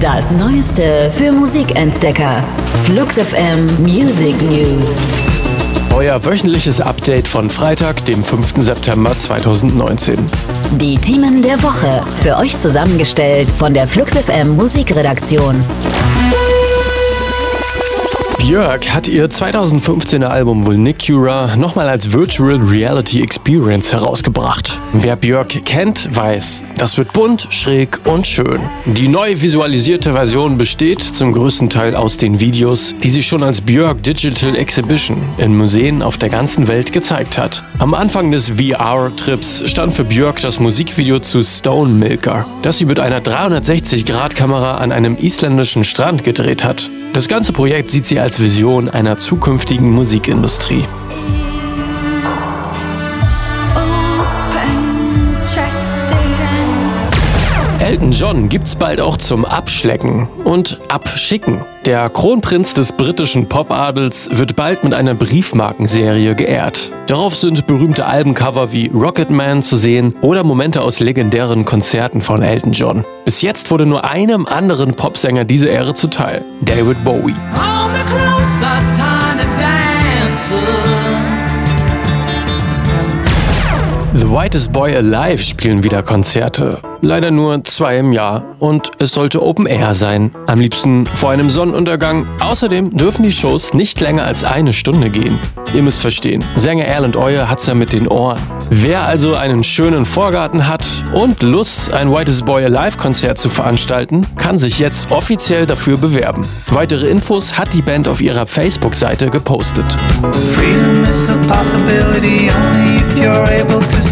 Das Neueste für Musikentdecker. Flux FM Music News. Euer wöchentliches Update von Freitag, dem 5. September 2019. Die Themen der Woche. Für euch zusammengestellt von der Flux FM Musikredaktion. Björk hat ihr 2015er Album Vulnicura nochmal als Virtual Reality Experience herausgebracht. Wer Björk kennt, weiß, das wird bunt, schräg und schön. Die neu visualisierte Version besteht zum größten Teil aus den Videos, die sie schon als Björk Digital Exhibition in Museen auf der ganzen Welt gezeigt hat. Am Anfang des VR-Trips stand für Björk das Musikvideo zu Stone Milker, das sie mit einer 360-Grad-Kamera an einem isländischen Strand gedreht hat. Das ganze Projekt sieht sie als Vision einer zukünftigen Musikindustrie. Elton John gibt's bald auch zum Abschlecken und Abschicken. Der Kronprinz des britischen Popadels wird bald mit einer Briefmarkenserie geehrt. Darauf sind berühmte Albencover wie Rocketman zu sehen oder Momente aus legendären Konzerten von Elton John. Bis jetzt wurde nur einem anderen Popsänger diese Ehre zuteil, David Bowie. The Whitest Boy Alive spielen wieder Konzerte. Leider nur zwei im Jahr und es sollte Open Air sein. Am liebsten vor einem Sonnenuntergang. Außerdem dürfen die Shows nicht länger als eine Stunde gehen. Ihr müsst verstehen, Sänger Erland Euer hat's ja mit den Ohren. Wer also einen schönen Vorgarten hat und Lust, ein Whitest Boy Alive Konzert zu veranstalten, kann sich jetzt offiziell dafür bewerben. Weitere Infos hat die Band auf ihrer Facebook-Seite gepostet. Freedom is a possibility only if you're able to